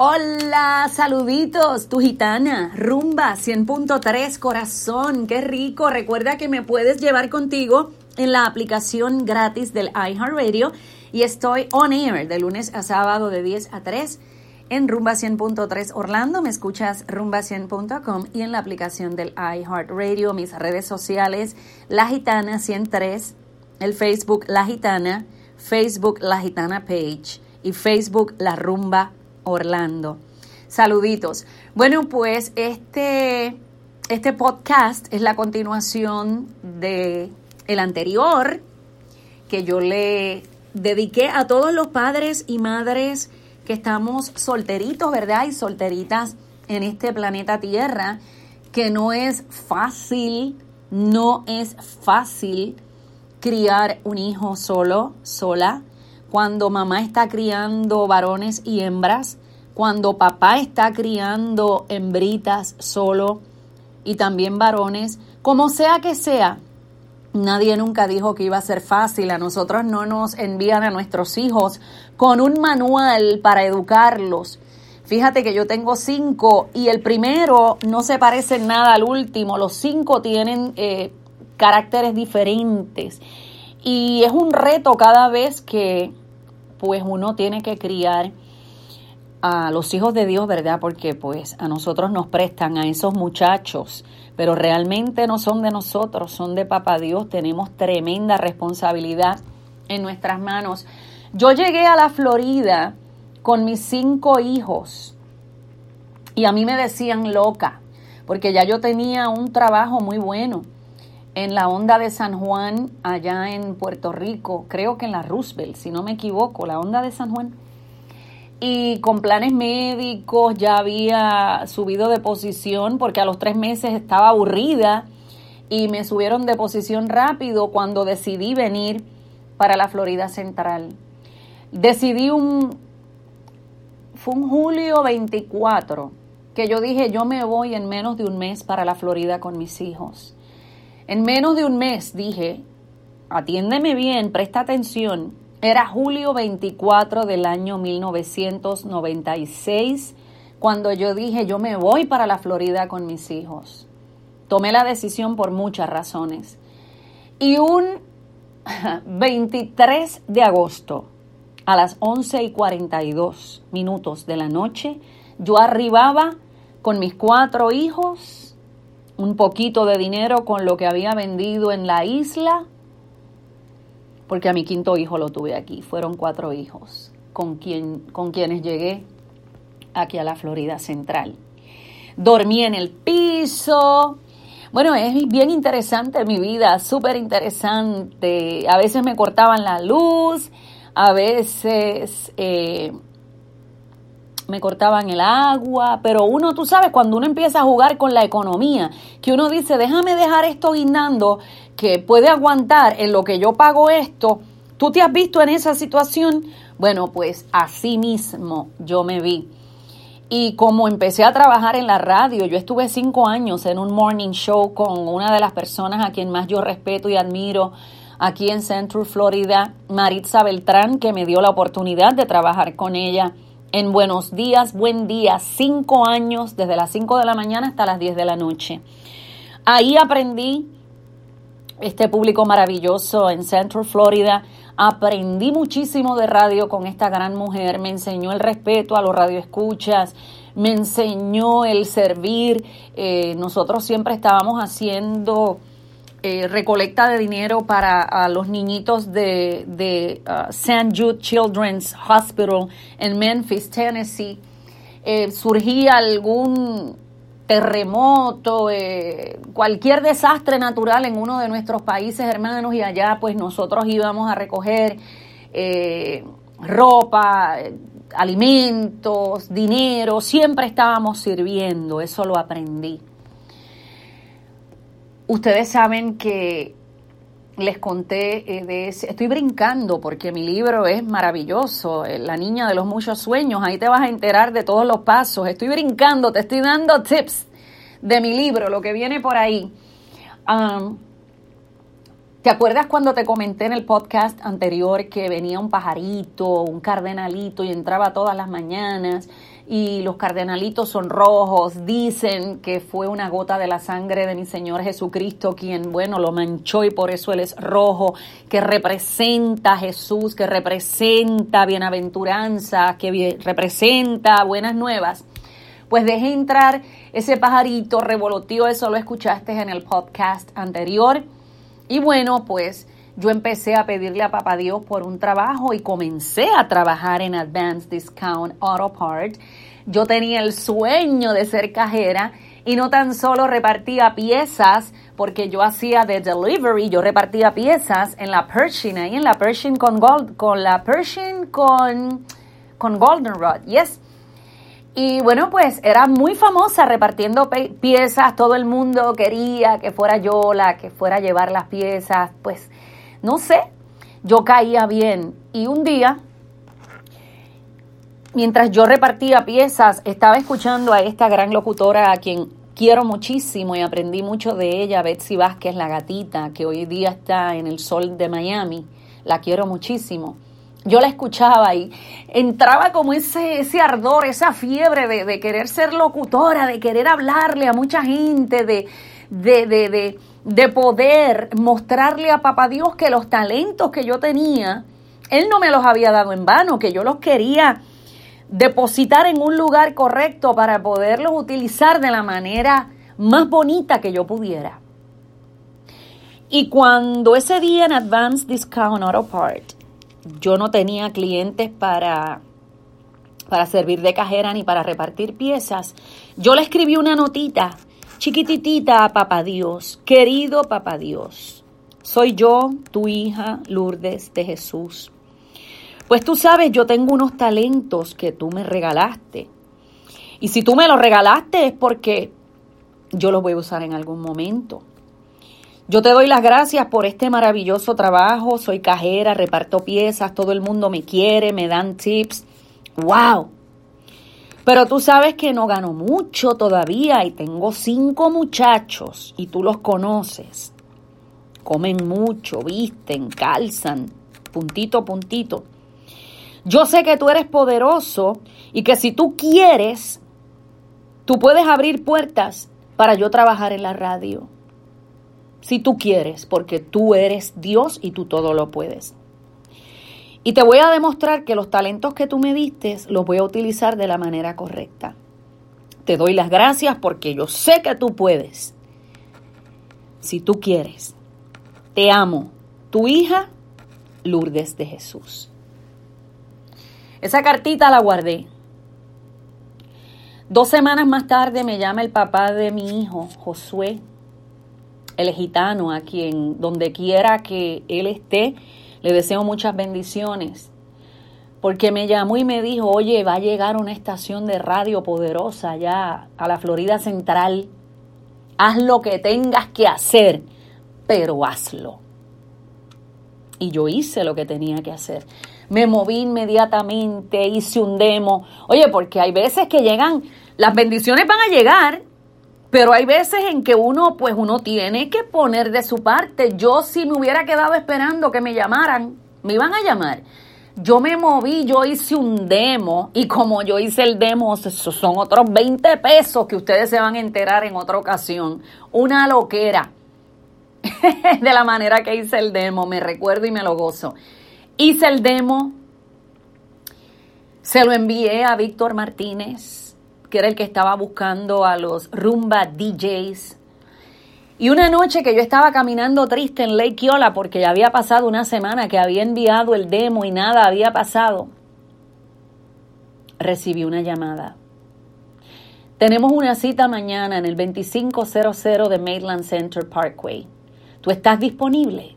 Hola, saluditos, tu gitana, rumba 100.3 corazón, qué rico. Recuerda que me puedes llevar contigo en la aplicación gratis del iHeartRadio y estoy on air de lunes a sábado de 10 a 3 en Rumba 100.3 Orlando, me escuchas rumba100.com y en la aplicación del iHeartRadio, mis redes sociales, La Gitana 103, el Facebook La Gitana, Facebook La Gitana Page y Facebook La Rumba Orlando. Saluditos. Bueno, pues este, este podcast es la continuación de el anterior que yo le dediqué a todos los padres y madres que estamos solteritos, ¿verdad? Y solteritas en este planeta Tierra, que no es fácil, no es fácil criar un hijo solo, sola, cuando mamá está criando varones y hembras, cuando papá está criando hembritas solo y también varones, como sea que sea, Nadie nunca dijo que iba a ser fácil. A nosotros no nos envían a nuestros hijos con un manual para educarlos. Fíjate que yo tengo cinco y el primero no se parece nada al último. Los cinco tienen eh, caracteres diferentes. Y es un reto cada vez que pues uno tiene que criar a los hijos de Dios, ¿verdad? Porque pues a nosotros nos prestan a esos muchachos pero realmente no son de nosotros, son de Papá Dios. Tenemos tremenda responsabilidad en nuestras manos. Yo llegué a la Florida con mis cinco hijos y a mí me decían loca, porque ya yo tenía un trabajo muy bueno en la onda de San Juan, allá en Puerto Rico, creo que en la Roosevelt, si no me equivoco, la onda de San Juan y con planes médicos ya había subido de posición porque a los tres meses estaba aburrida y me subieron de posición rápido cuando decidí venir para la Florida Central. Decidí un, fue un julio 24 que yo dije yo me voy en menos de un mes para la Florida con mis hijos. En menos de un mes dije, atiéndeme bien, presta atención era julio 24 del año 1996 cuando yo dije yo me voy para la Florida con mis hijos. Tomé la decisión por muchas razones. Y un 23 de agosto a las 11 y 42 minutos de la noche, yo arribaba con mis cuatro hijos, un poquito de dinero con lo que había vendido en la isla porque a mi quinto hijo lo tuve aquí. Fueron cuatro hijos con, quien, con quienes llegué aquí a la Florida Central. Dormí en el piso. Bueno, es bien interesante mi vida, súper interesante. A veces me cortaban la luz, a veces eh, me cortaban el agua, pero uno, tú sabes, cuando uno empieza a jugar con la economía, que uno dice, déjame dejar esto guindando que puede aguantar en lo que yo pago esto, ¿tú te has visto en esa situación? Bueno, pues así mismo yo me vi. Y como empecé a trabajar en la radio, yo estuve cinco años en un morning show con una de las personas a quien más yo respeto y admiro aquí en Central Florida, Maritza Beltrán, que me dio la oportunidad de trabajar con ella en Buenos Días, Buen Día, cinco años, desde las cinco de la mañana hasta las diez de la noche. Ahí aprendí este público maravilloso en Central Florida. Aprendí muchísimo de radio con esta gran mujer, me enseñó el respeto a los radioescuchas, me enseñó el servir. Eh, nosotros siempre estábamos haciendo eh, recolecta de dinero para los niñitos de, de uh, St. Jude Children's Hospital en Memphis, Tennessee. Eh, surgía algún terremoto, eh, cualquier desastre natural en uno de nuestros países hermanos y allá pues nosotros íbamos a recoger eh, ropa, alimentos, dinero, siempre estábamos sirviendo, eso lo aprendí. Ustedes saben que les conté eh, de ese, estoy brincando porque mi libro es maravilloso, eh, La niña de los muchos sueños, ahí te vas a enterar de todos los pasos, estoy brincando, te estoy dando tips de mi libro, lo que viene por ahí. ¿Te acuerdas cuando te comenté en el podcast anterior que venía un pajarito, un cardenalito y entraba todas las mañanas y los cardenalitos son rojos? Dicen que fue una gota de la sangre de mi Señor Jesucristo quien, bueno, lo manchó y por eso Él es rojo, que representa a Jesús, que representa bienaventuranza, que representa buenas nuevas. Pues dejé entrar ese pajarito, revoloteó, eso lo escuchaste en el podcast anterior y bueno, pues yo empecé a pedirle a Papá Dios por un trabajo y comencé a trabajar en Advanced Discount Auto Part. Yo tenía el sueño de ser cajera y no tan solo repartía piezas, porque yo hacía de delivery, yo repartía piezas en la Pershing, ahí en la Pershing con gold, con la Pershing con, con Goldenrod, yes. Y bueno, pues era muy famosa repartiendo piezas, todo el mundo quería que fuera yo la que fuera a llevar las piezas, pues no sé, yo caía bien. Y un día, mientras yo repartía piezas, estaba escuchando a esta gran locutora a quien quiero muchísimo y aprendí mucho de ella, Betsy Vázquez, la gatita, que hoy día está en el sol de Miami. La quiero muchísimo yo la escuchaba y entraba como ese, ese ardor, esa fiebre de, querer ser locutora, de querer hablarle a mucha gente, de, de, de, de poder mostrarle a Papá Dios que los talentos que yo tenía, Él no me los había dado en vano, que yo los quería depositar en un lugar correcto para poderlos utilizar de la manera más bonita que yo pudiera. Y cuando ese día en Advanced Discount Auto Part, yo no tenía clientes para, para servir de cajera ni para repartir piezas. Yo le escribí una notita chiquititita Papá Dios, querido Papá Dios, soy yo, tu hija Lourdes de Jesús. Pues tú sabes, yo tengo unos talentos que tú me regalaste. Y si tú me los regalaste es porque yo los voy a usar en algún momento. Yo te doy las gracias por este maravilloso trabajo. Soy cajera, reparto piezas, todo el mundo me quiere, me dan tips. ¡Wow! Pero tú sabes que no gano mucho todavía y tengo cinco muchachos y tú los conoces. Comen mucho, visten, calzan, puntito, puntito. Yo sé que tú eres poderoso y que si tú quieres, tú puedes abrir puertas para yo trabajar en la radio si tú quieres, porque tú eres Dios y tú todo lo puedes. Y te voy a demostrar que los talentos que tú me diste los voy a utilizar de la manera correcta. Te doy las gracias porque yo sé que tú puedes. Si tú quieres. Te amo. Tu hija, Lourdes de Jesús. Esa cartita la guardé. Dos semanas más tarde me llama el papá de mi hijo, Josué, el gitano, a quien donde quiera que él esté, le deseo muchas bendiciones. Porque me llamó y me dijo, oye, va a llegar una estación de radio poderosa ya a la Florida Central. Haz lo que tengas que hacer, pero hazlo. Y yo hice lo que tenía que hacer. Me moví inmediatamente, hice un demo. Oye, porque hay veces que llegan, las bendiciones van a llegar, pero hay veces en que uno, pues uno tiene que poner de su parte. Yo si me hubiera quedado esperando que me llamaran, me iban a llamar. Yo me moví, yo hice un demo y como yo hice el demo, son otros 20 pesos que ustedes se van a enterar en otra ocasión. Una loquera de la manera que hice el demo, me recuerdo y me lo gozo. Hice el demo, se lo envié a Víctor Martínez, que era el que estaba buscando a los rumba DJs. Y una noche que yo estaba caminando triste en Lake Yola porque ya había pasado una semana que había enviado el demo y nada había pasado, recibí una llamada. Tenemos una cita mañana en el 2500 de Maitland Center Parkway. ¿Tú estás disponible?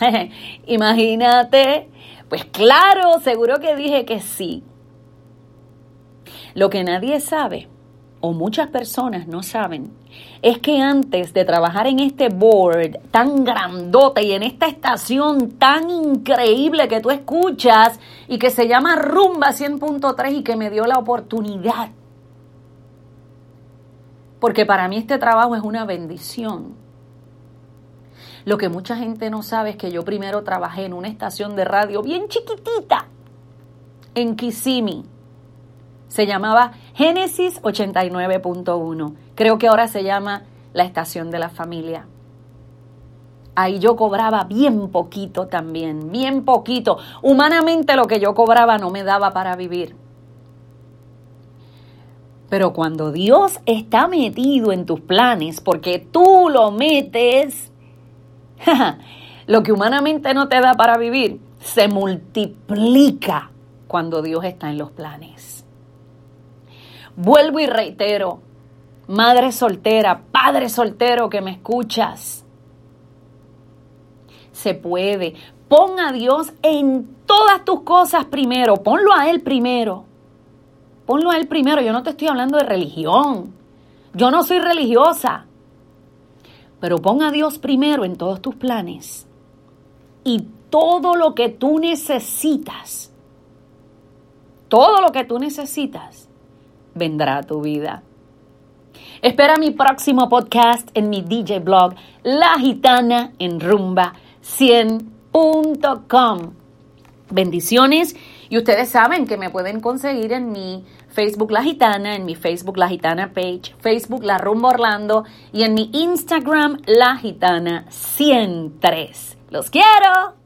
Imagínate, Pues claro, seguro que dije que sí. Lo que nadie sabe, o muchas personas no saben, es que antes de trabajar en este board tan grandote y en esta estación tan increíble que tú escuchas y que se llama Rumba 100.3 y que me dio la oportunidad, porque para mí este trabajo es una bendición. Lo que mucha gente no sabe es que yo primero trabajé en una estación de radio bien chiquitita en Kissimmee. Se llamaba Génesis 89.1. Creo que ahora se llama la estación de la familia. Ahí yo cobraba bien poquito también, bien poquito. Humanamente lo que yo cobraba no me daba para vivir. Pero cuando Dios está metido en tus planes, porque tú lo metes, lo que humanamente no te da para vivir, se multiplica cuando Dios está en los planes. Vuelvo y reitero, madre soltera, padre soltero que me escuchas, se puede. Pon a Dios en todas tus cosas primero, ponlo a Él primero. Ponlo a Él primero, yo no te estoy hablando de religión, yo no soy religiosa, pero pon a Dios primero en todos tus planes. Y todo lo que tú necesitas, todo lo que tú necesitas, vendrá a tu vida. Espera mi próximo podcast en mi DJ blog, La Gitana en Rumba 100.com. Bendiciones y ustedes saben que me pueden conseguir en mi Facebook La Gitana, en mi Facebook La Gitana page, Facebook La Rumba Orlando y en mi Instagram La Gitana 103. ¡Los quiero!